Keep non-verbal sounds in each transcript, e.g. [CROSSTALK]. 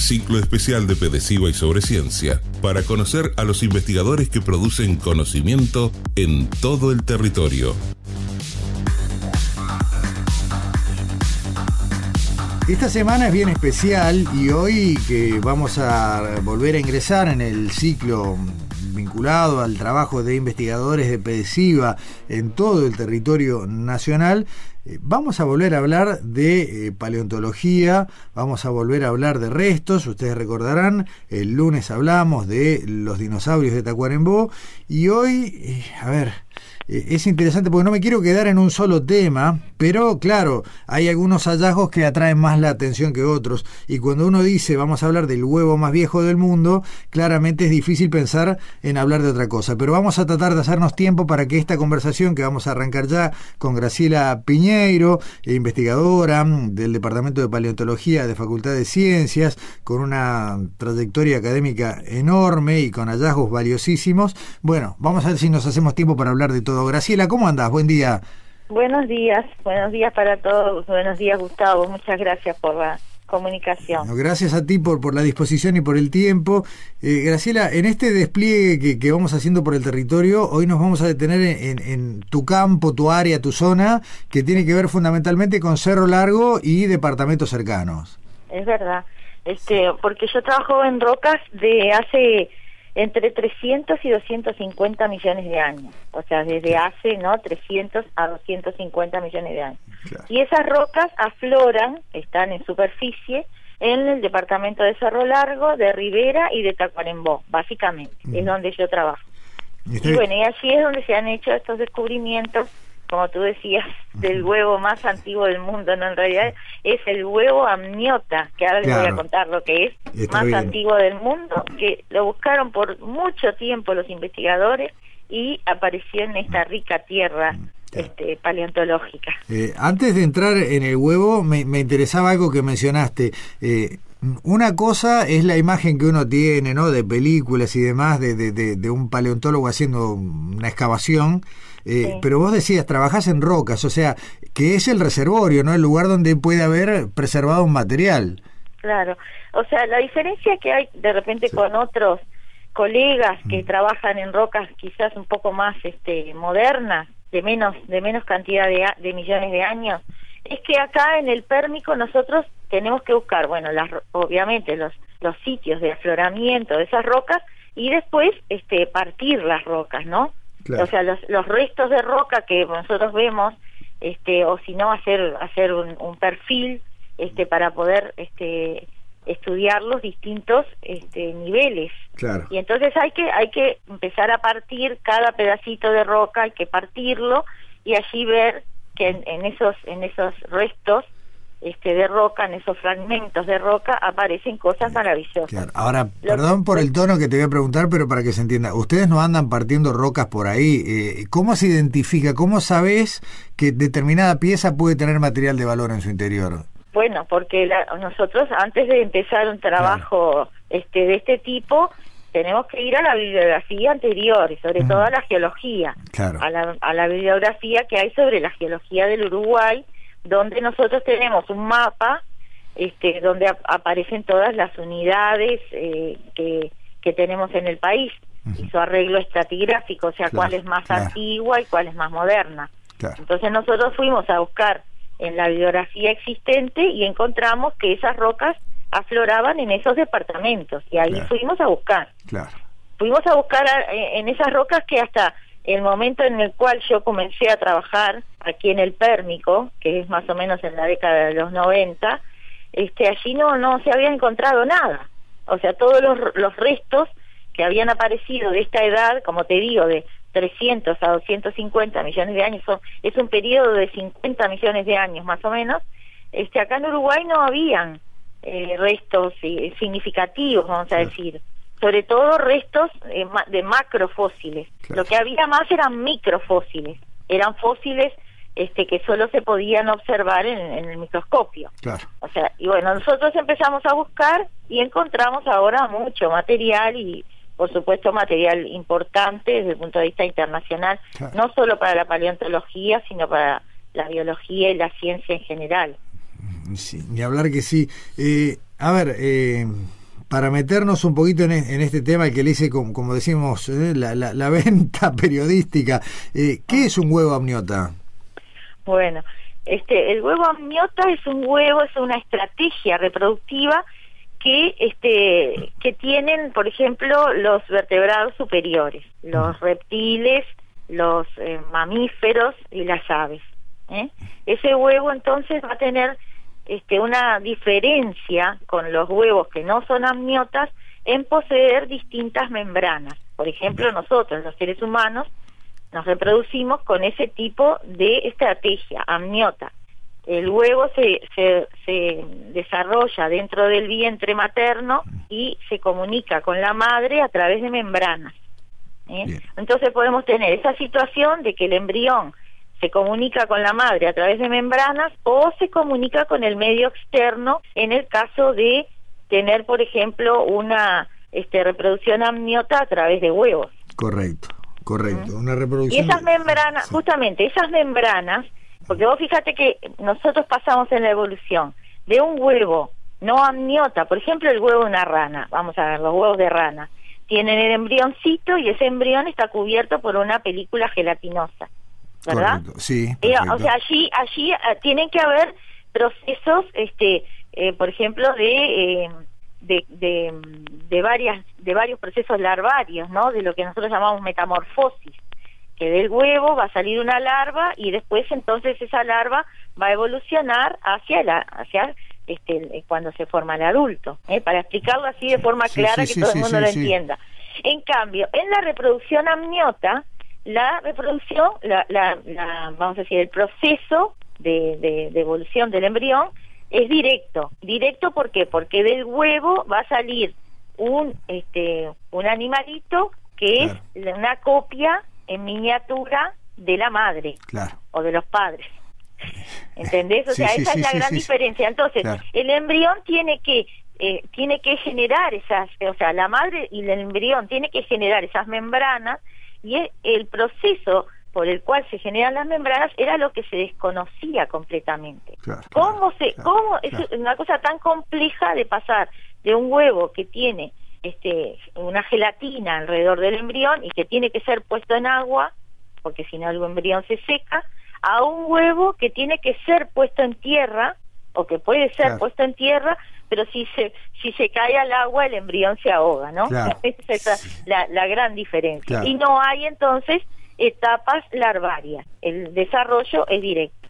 Ciclo especial de Pedesiva y sobre ciencia para conocer a los investigadores que producen conocimiento en todo el territorio. Esta semana es bien especial y hoy que vamos a volver a ingresar en el ciclo vinculado al trabajo de investigadores de PEDESIVA en todo el territorio nacional, vamos a volver a hablar de eh, paleontología, vamos a volver a hablar de restos, ustedes recordarán, el lunes hablamos de los dinosaurios de Tacuarembó y hoy, eh, a ver, eh, es interesante porque no me quiero quedar en un solo tema, pero claro, hay algunos hallazgos que atraen más la atención que otros. Y cuando uno dice vamos a hablar del huevo más viejo del mundo, claramente es difícil pensar en hablar de otra cosa. Pero vamos a tratar de hacernos tiempo para que esta conversación que vamos a arrancar ya con Graciela Piñeiro, eh, investigadora del Departamento de Paleontología de Facultad de Ciencias, con una trayectoria académica enorme y con hallazgos valiosísimos. Bueno, vamos a ver si nos hacemos tiempo para hablar de todo Graciela, ¿cómo andas? Buen día. Buenos días, buenos días para todos. Buenos días, Gustavo. Muchas gracias por la comunicación. gracias a ti por, por la disposición y por el tiempo. Eh, Graciela, en este despliegue que, vamos haciendo por el territorio, hoy nos vamos a detener en, tu campo, tu área, tu zona, que tiene que ver fundamentalmente con Cerro Largo y departamentos cercanos. Es verdad, este, porque yo trabajo en rocas de hace entre 300 y 250 millones de años, o sea, desde hace, ¿no? 300 a 250 millones de años. Y esas rocas afloran, están en superficie, en el departamento de Cerro Largo, de Rivera y de Tacuarembó, básicamente, es donde yo trabajo. Y bueno, y allí es donde se han hecho estos descubrimientos como tú decías, del huevo más antiguo del mundo, no en realidad es el huevo amniota, que ahora les voy a contar lo que es, más antiguo del mundo, que lo buscaron por mucho tiempo los investigadores y apareció en esta rica tierra este, paleontológica. Eh, antes de entrar en el huevo, me, interesaba algo que mencionaste. Eh, una cosa es la imagen que uno tiene, ¿no? De películas y demás, de, de, de un paleontólogo haciendo una excavación, eh, pero vos decías, trabajás en rocas, o sea, que es el reservorio, ¿no? El lugar donde puede haber preservado un material. Claro, o sea, la diferencia que hay de repente con otros colegas que mm. trabajan en rocas quizás un poco más este modernas, de menos de menos cantidad de, de millones de años, es que acá en el pérmico nosotros tenemos que buscar, bueno, las, obviamente los los sitios de afloramiento de esas rocas y después este partir las rocas, ¿no? O sea, los, los restos de roca que nosotros vemos, este, o si no, hacer, hacer un, perfil este, para poder este, estudiar los distintos este, niveles. Y entonces hay que, hay que empezar a partir cada pedacito de roca, hay que partirlo y allí ver que en, en esos, en esos restos este, de roca, en esos fragmentos de roca, aparecen cosas maravillosas. Ahora, perdón por el tono que te voy a preguntar, pero para que se entienda, ustedes no andan partiendo rocas por ahí. Eh, ¿Cómo se identifica? ¿Cómo sabes que determinada pieza puede tener material de valor en su interior? Bueno, porque nosotros antes de empezar un trabajo este, de este tipo, tenemos que ir a la bibliografía anterior y sobre todo a la geología, a, la, a la bibliografía que hay sobre la geología del Uruguay, donde nosotros tenemos un mapa este, donde aparecen todas las unidades eh, que, que tenemos en el país y su arreglo estratigráfico, o sea, cuál es más antigua y cuál es más moderna. Entonces nosotros fuimos a buscar en la bibliografía existente y encontramos que esas rocas afloraban en esos departamentos y ahí fuimos a buscar. Fuimos a buscar eh, en esas rocas que hasta el momento en el cual yo comencé a trabajar aquí en el Pérmico, que es más o menos en la década de los 90, este, allí no, no se había encontrado nada. O sea, todos los, los restos que habían aparecido de esta edad, como te digo, de 300 a 250 millones de años, son, es un periodo de 50 millones de años más o menos, este, acá en Uruguay no habían eh, restos eh, significativos, vamos a decir. sobre todo restos de macrofósiles. Lo que había más eran microfósiles, eran fósiles este, que solo se podían observar en, el microscopio. O sea, y bueno, nosotros empezamos a buscar y encontramos ahora mucho material y por supuesto material importante desde el punto de vista internacional, no solo para la paleontología, sino para la biología y la ciencia en general. Sí, ni hablar que sí. Eh, a ver, eh, para meternos un poquito en, e, este tema que le hice, como, decimos, eh, la, la, venta [LAUGHS] periodística, ¿qué es un huevo amniota? Bueno, este, el huevo amniota es un huevo, es una estrategia reproductiva que este que tienen por ejemplo los vertebrados superiores los reptiles los eh, mamíferos y las aves ¿eh? ese huevo entonces va a tener este una diferencia con los huevos que no son amniotas en poseer distintas membranas. Por ejemplo nosotros los seres humanos nos reproducimos con ese tipo de estrategia amniota el huevo se, se, desarrolla dentro del vientre materno y se comunica con la madre a través de membranas. ¿eh? Entonces podemos tener esa situación de que el embrión se comunica con la madre a través de membranas o se comunica con el medio externo en el caso de tener, por ejemplo, una este, reproducción amniota a través de huevos. Correcto, correcto. Una reproducción. Y esas membranas, justamente, esas membranas porque vos fíjate que nosotros pasamos en la evolución de un huevo no amniota, por ejemplo el huevo de una rana, vamos a ver, los huevos de rana, tienen el embrioncito y ese embrión está cubierto por una película gelatinosa, ¿verdad? Sí. Eh, o sea, allí, allí eh, tienen que haber procesos, este, eh, por ejemplo, de, de, de, de, varias, de varios procesos larvarios, ¿no? De lo que nosotros llamamos metamorfosis que del huevo va a salir una larva y después entonces esa larva va a evolucionar hacia la hacia este cuando se forma el adulto ¿eh? para explicarlo así de forma clara que todo el mundo lo entienda en cambio en la reproducción amniota la reproducción la, la, vamos a decir el proceso de, de, evolución del embrión es directo directo ¿por qué? porque del huevo va a salir un este un animalito que es una copia en miniatura de la madre o de los padres. ¿Entendés? O sea, esa es la gran diferencia. Entonces, el embrión tiene que eh, tiene que generar esas, o sea, la madre y el embrión tiene que generar esas membranas y el proceso por el cual se generan las membranas era lo que se desconocía completamente. ¿Cómo se, cómo es una cosa tan compleja de pasar de un huevo que tiene este, una gelatina alrededor del embrión y que tiene que ser puesto en agua, porque si no el embrión se seca, a un huevo que tiene que ser puesto en tierra, o que puede ser puesto en tierra, pero si se, si se cae al agua el embrión se ahoga, ¿no? [LAUGHS] Esa es la, la gran diferencia. Y no hay entonces etapas larvarias, el desarrollo es directo.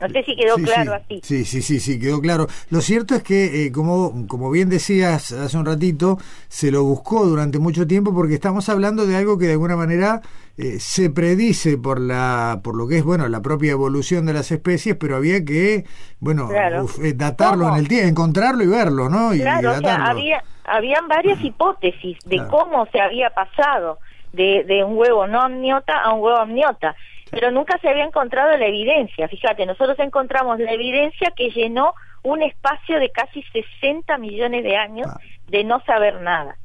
No sé si quedó claro así. Sí, sí, sí, sí, quedó claro. Lo cierto es que, eh, como, como bien decías hace un ratito, se lo buscó durante mucho tiempo porque estamos hablando de algo que de alguna manera eh, se predice por la por lo que es bueno la propia evolución de las especies, pero había que bueno eh, datarlo en el tiempo, encontrarlo y verlo, ¿no? Y, claro, o sea, había habían varias hipótesis de cómo se había pasado de, de un huevo no amniota a un huevo amniota pero nunca se había encontrado la evidencia. Fíjate, nosotros encontramos la evidencia que llenó un espacio de casi 60 millones de años ah. de no saber nada.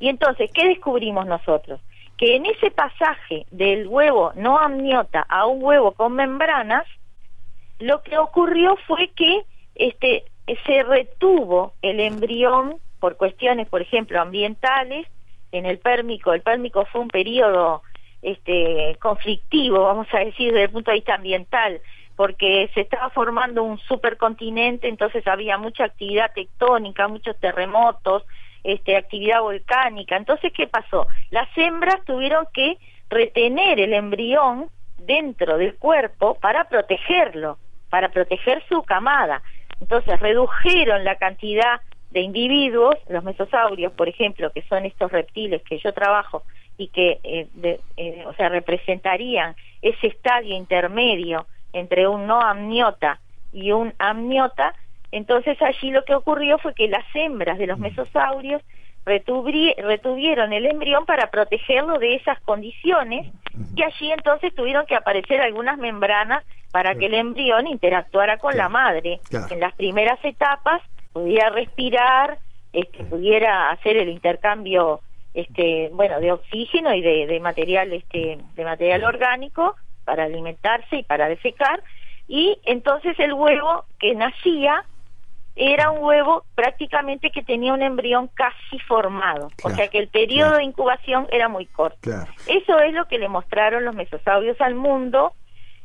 Y entonces, ¿qué descubrimos nosotros? Que en ese pasaje del huevo no amniota a un huevo con membranas, lo que ocurrió fue que este se retuvo el embrión por cuestiones, por ejemplo, ambientales en el pérmico. El pérmico fue un periodo este, conflictivo, vamos a decir, desde el punto de vista ambiental, porque se estaba formando un supercontinente, entonces había mucha actividad tectónica, muchos terremotos, este, actividad volcánica. Entonces, ¿qué pasó? Las hembras tuvieron que retener el embrión dentro del cuerpo para protegerlo, para proteger su camada. Entonces, redujeron la cantidad de individuos, los mesosaurios, por ejemplo, que son estos reptiles que yo trabajo, y que, eh, eh, o sea, representarían ese estadio intermedio entre un no amniota y un amniota, entonces allí lo que ocurrió fue que las hembras de los mm. mesosaurios retuvieron el embrión para protegerlo de esas condiciones y allí entonces tuvieron que aparecer algunas membranas para que el embrión interactuara con la madre. En las primeras etapas pudiera respirar, este, pudiera hacer el intercambio este bueno de oxígeno y de, de material este de material orgánico para alimentarse y para defecar. Y entonces el huevo que nacía era un huevo prácticamente que tenía un embrión casi formado, o sea que el periodo de incubación era muy corto. Eso es lo que le mostraron los mesosaurios al mundo,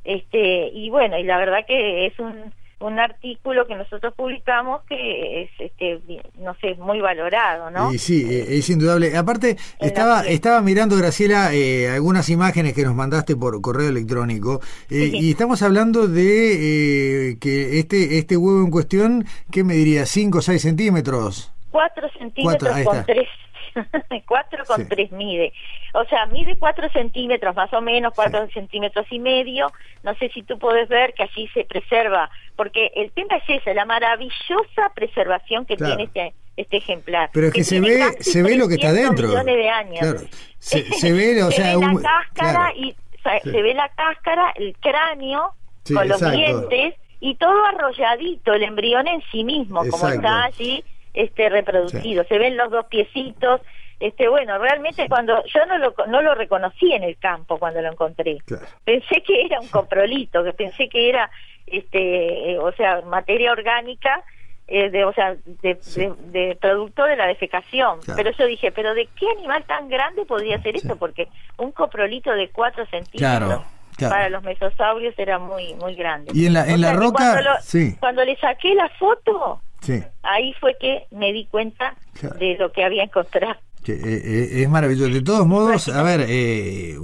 este y bueno, y la verdad que es un un artículo que nosotros publicamos que es este no sé muy valorado no y sí eh, es indudable. Aparte estaba estaba mirando Graciela eh, algunas imágenes que nos mandaste por correo electrónico eh, y estamos hablando de que este este huevo en cuestión qué me diría 5 o 6 centímetros 4 centímetros con 3 [LAUGHS] cuatro con tres mide. O sea, mide cuatro centímetros más o menos, cuatro centímetros y medio. No sé si tú puedes ver que allí se preserva, porque el tema es ese, la maravillosa preservación que tiene este este ejemplar. Pero es que, se ve se ve lo que está dentro. Millones de años. [LAUGHS] Se, ve, o sea, la cáscara y se ve la cáscara, el cráneo con los dientes y todo arrolladito, el embrión en sí mismo, como está allí este reproducido. Se ven los dos piecitos. Este, bueno, realmente cuando yo no lo, no lo reconocí en el campo cuando lo encontré. Pensé que era un coprolito, que pensé que era este, eh, o sea, materia orgánica eh, de, o sea, de, producto de la defecación. Pero yo dije, pero ¿de qué animal tan grande podría ser esto? Porque un coprolito de 4 centímetros para los mesosaurios era muy muy grande. Y en la, en la roca, cuando le saqué la foto, Ahí fue que me di cuenta de lo que había encontrado. Eh, eh, es maravilloso. De todos modos, a ver, eh,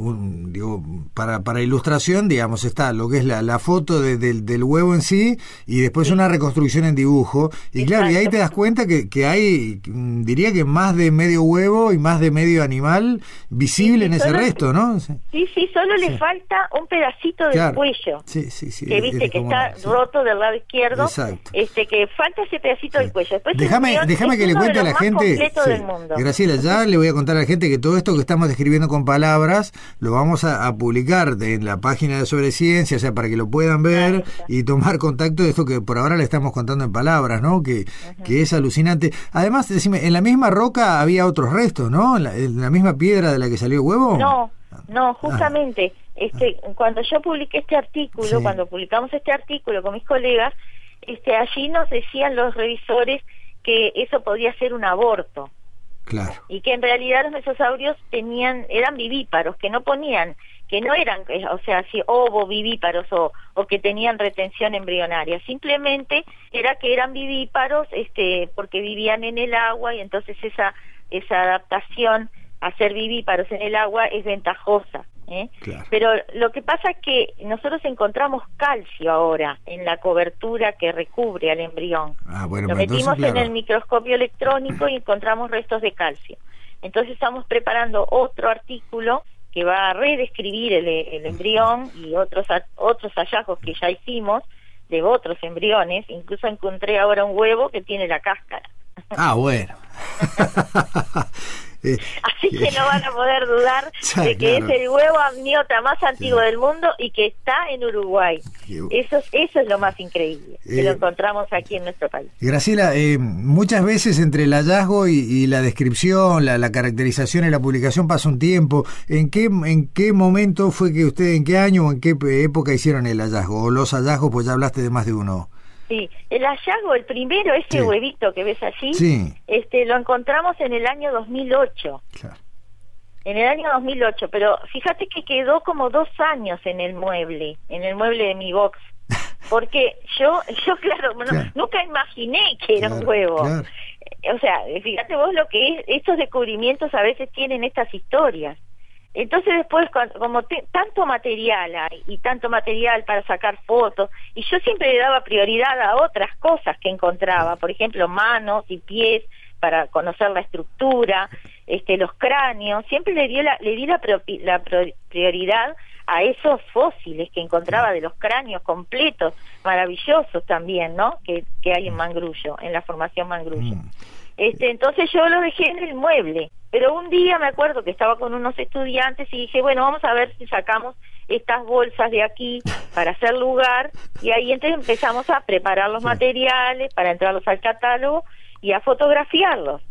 digo, para, para ilustración, digamos, está lo que es la, la foto del huevo en sí y después una reconstrucción en dibujo. Y claro, y ahí te das cuenta que, que, hay, mm, diría que más de medio huevo y más de medio animal visible en ese resto, ¿no? Sí, sí, solo le falta un pedacito del cuello. Sí, sí, sí. Que viste que está roto del lado izquierdo. Exacto. Este, que falta ese pedacito del cuello. Después déjame déjame que le cuente a la gente. Graciela, ya le voy a contar a la gente que todo esto que estamos describiendo con palabras lo vamos a, publicar en la página de Sobre Ciencia, o sea, para que lo puedan ver y tomar contacto de esto que por ahora le estamos contando en palabras, ¿no? Que, que es alucinante. Además, decime, en la misma roca había otros restos, ¿no? En la, misma piedra de la que salió el huevo. No, no, ah. justamente. Este, cuando yo publiqué este artículo, cuando publicamos este artículo con mis colegas, este, allí nos decían los revisores que eso podía ser un aborto. Y que en realidad los mesosaurios tenían, eran vivíparos, que no ponían, que no eran, eh, o sea, si ovo vivíparos o, o que tenían retención embrionaria, simplemente era que eran vivíparos, este, porque vivían en el agua y entonces esa, esa adaptación a ser vivíparos en el agua es ventajosa. ¿Eh? Pero lo que pasa es que nosotros encontramos calcio ahora en la cobertura que recubre al embrión. Ah, lo pues metimos en el microscopio electrónico y encontramos restos de calcio. Entonces estamos preparando otro artículo que va a redescribir el, embrión y otros otros hallazgos que ya hicimos de otros embriones. Incluso encontré ahora un huevo que tiene la cáscara. Ah, bueno. [LAUGHS] Eh, [LAUGHS] Así que no van a poder dudar [LAUGHS] de que es el huevo amniota más antiguo del mundo y que está en Uruguay. Eso, eso es lo más increíble, que lo eh, encontramos aquí en nuestro país. Graciela, eh, muchas veces entre el hallazgo y, la descripción, la, caracterización y la publicación pasa un tiempo. ¿En qué, ¿En qué momento fue que usted, en qué año o en qué época hicieron el hallazgo? O los hallazgos, pues ya hablaste de más de uno. Sí, el hallazgo, el primero, ese huevito que ves allí, este, lo encontramos en el año 2008. Claro. En el año 2008, pero fíjate que quedó como dos años en el mueble, en el mueble de mi box. [LAUGHS] Porque yo, yo claro, nunca imaginé que era un huevo. O sea, fíjate vos lo que es, estos descubrimientos a veces tienen estas historias. Entonces después, como tanto material hay y tanto material para sacar fotos, y yo siempre le daba prioridad a otras cosas que encontraba, por ejemplo, manos y pies para conocer la estructura, este, los cráneos, siempre le, dio la, le di la, prioridad a esos fósiles que encontraba de los cráneos completos, maravillosos también, ¿no? Que, que hay en Mangrullo, en la formación Mangrullo. Mm. Este, entonces yo lo dejé en el mueble. Pero un día me acuerdo que estaba con unos estudiantes y dije, bueno, vamos a ver si sacamos estas bolsas de aquí para hacer lugar. Y ahí entonces empezamos a preparar los materiales para entrarlos al catálogo y a fotografiarlos.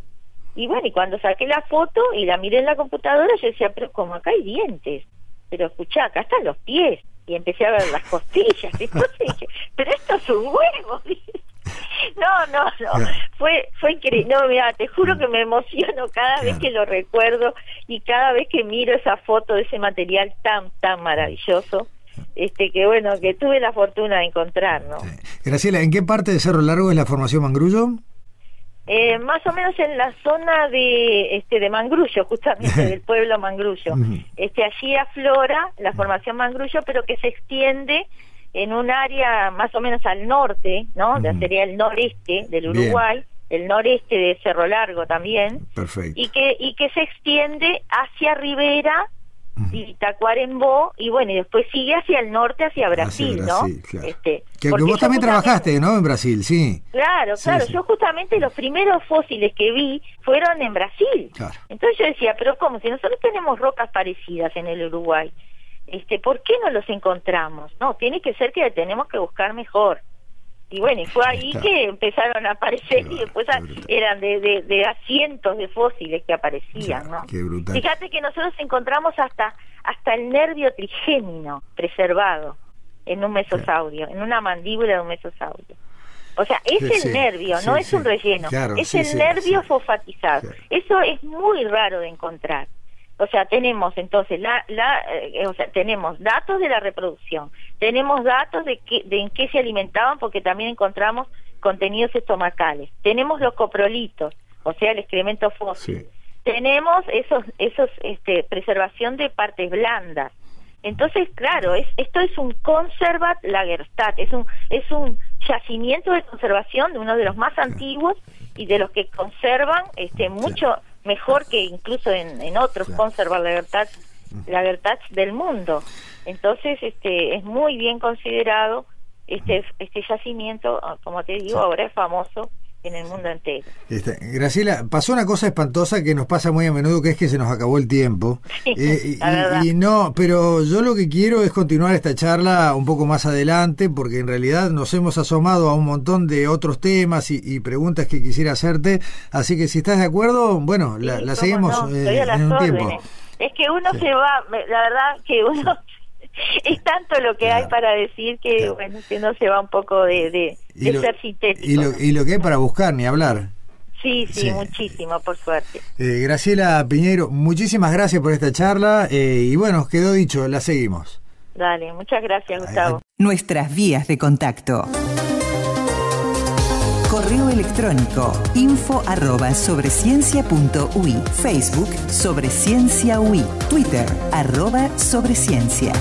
Y bueno, y cuando saqué la foto y la miré en la computadora, yo decía, pero como acá hay dientes. Pero escuchá, acá están los pies. Y empecé a ver las costillas. [LAUGHS] Y entonces dije, pero esto es un huevo. [LAUGHS] [LAUGHS] No, no, no. Fue, fue increíble. No, mira, te juro que me emociono cada vez que lo recuerdo y cada vez que miro esa foto de ese material tan, tan maravilloso. Este, que bueno, que tuve la fortuna de encontrar, ¿no? Graciela, ¿en qué parte de Cerro Largo es la formación Mangrullo? Eh, más o menos en la zona de este de Mangrullo, justamente [LAUGHS] del pueblo Mangrullo. Este allí aflora la formación Mangrullo, pero que se extiende en un área más o menos al norte, ¿no? Sería el noreste del Uruguay, el noreste de Cerro Largo también. Perfecto. Y que, y que se extiende hacia Rivera y Tacuarembó, y bueno, y después sigue hacia el norte, hacia Brasil, ¿no? Este, que, vos también trabajaste, ¿no? En Brasil, sí. Claro, claro. Yo justamente los primeros fósiles que vi fueron en Brasil. Entonces yo decía, pero ¿cómo? Si nosotros tenemos rocas parecidas en el Uruguay este, ¿por qué no los encontramos? No, tiene que ser que tenemos que buscar mejor. Y bueno, y fue ahí que empezaron a aparecer y después eran de, de, de, cientos de fósiles que aparecían, ¿no? Fíjate que nosotros encontramos hasta hasta el nervio trigémino preservado en un mesosaurio, en una mandíbula de un mesosaurio. O sea, es el nervio, no es un relleno, es el nervio fosfatizado. Eso es muy raro de encontrar. O sea, tenemos entonces la, la eh, o sea, tenemos datos de la reproducción, tenemos datos de, que, de en qué se alimentaban porque también encontramos contenidos estomacales, tenemos los coprolitos, o sea, el excremento fósil, tenemos esos, esos, este, preservación de partes blandas. Entonces, claro, es, esto es un conservat lagerstat, es un, es un yacimiento de conservación de uno de los más antiguos y de los que conservan este, mucho mejor que incluso en, en otros conservar la verdad la verdad del mundo. Entonces este es muy bien considerado este este yacimiento ah, como te digo ahora es famoso en el mundo entero. Este, Graciela, pasó una cosa espantosa que nos pasa muy a menudo, que es que se nos acabó el tiempo. Eh, y, no, pero yo lo que quiero es continuar esta charla un poco más adelante, porque en realidad nos hemos asomado a un montón de otros temas y, preguntas que quisiera hacerte. Así que si estás de acuerdo, bueno, la, seguimos eh, en un tiempo. Es que uno se va, la verdad que uno [LAUGHS] tanto lo que hay para decir que, bueno, que no se va un poco de, de, ser sintético. Y lo, y lo que hay para buscar, ni hablar. Sí, sí, muchísimo, por suerte. Eh, Graciela Piñero, muchísimas gracias por esta charla eh, y bueno, quedó dicho, la seguimos. Dale, muchas gracias, Gustavo. Nuestras vías de contacto. Correo electrónico info arroba sobre Facebook sobre ciencia UI, Twitter arroba sobre ciencia.